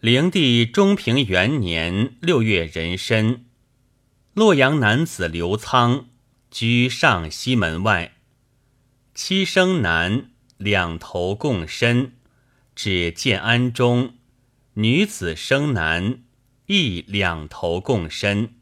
灵帝中平元年六月壬申，洛阳男子刘仓居上西门外，七生男两头共身，至建安中，女子生男亦两头共身。